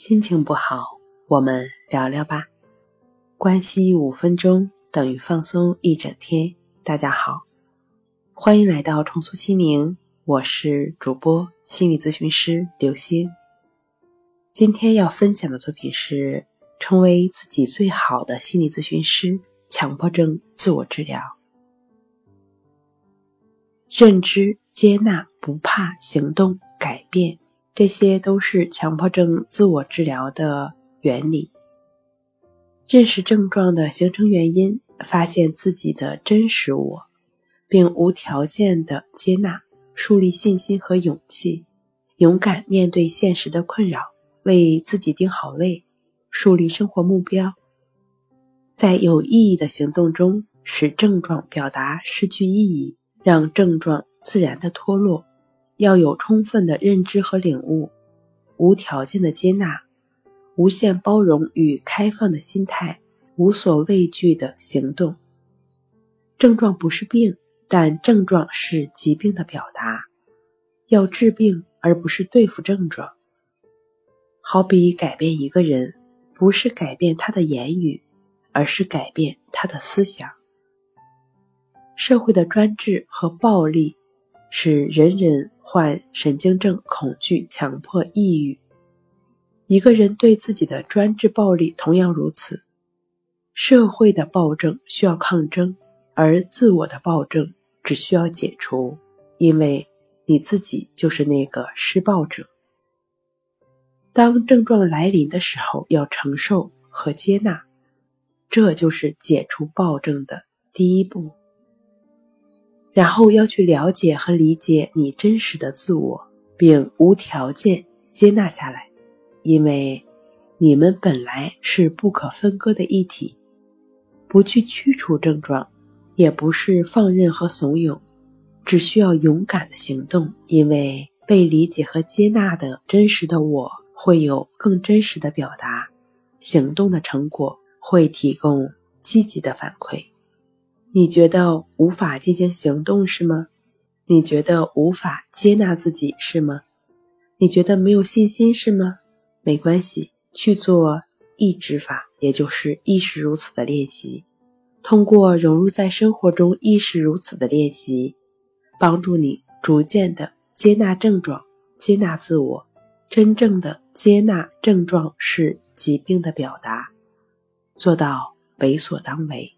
心情不好，我们聊聊吧。关系五分钟等于放松一整天。大家好，欢迎来到重塑心灵，我是主播心理咨询师刘星。今天要分享的作品是成为自己最好的心理咨询师——强迫症自我治疗。认知、接纳、不怕、行动、改变。这些都是强迫症自我治疗的原理。认识症状的形成原因，发现自己的真实我，并无条件的接纳，树立信心和勇气，勇敢面对现实的困扰，为自己定好位，树立生活目标，在有意义的行动中使症状表达失去意义，让症状自然的脱落。要有充分的认知和领悟，无条件的接纳，无限包容与开放的心态，无所畏惧的行动。症状不是病，但症状是疾病的表达。要治病，而不是对付症状。好比改变一个人，不是改变他的言语，而是改变他的思想。社会的专制和暴力，使人人。患神经症、恐惧、强迫、抑郁。一个人对自己的专制暴力同样如此。社会的暴政需要抗争，而自我的暴政只需要解除，因为你自己就是那个施暴者。当症状来临的时候，要承受和接纳，这就是解除暴政的第一步。然后要去了解和理解你真实的自我，并无条件接纳下来，因为你们本来是不可分割的一体。不去驱除症状，也不是放任和怂恿，只需要勇敢的行动。因为被理解和接纳的真实的我，会有更真实的表达，行动的成果会提供积极的反馈。你觉得无法进行行动是吗？你觉得无法接纳自己是吗？你觉得没有信心是吗？没关系，去做意志法，也就是意识如此的练习。通过融入在生活中意识如此的练习，帮助你逐渐的接纳症状，接纳自我，真正的接纳症状是疾病的表达，做到为所当为。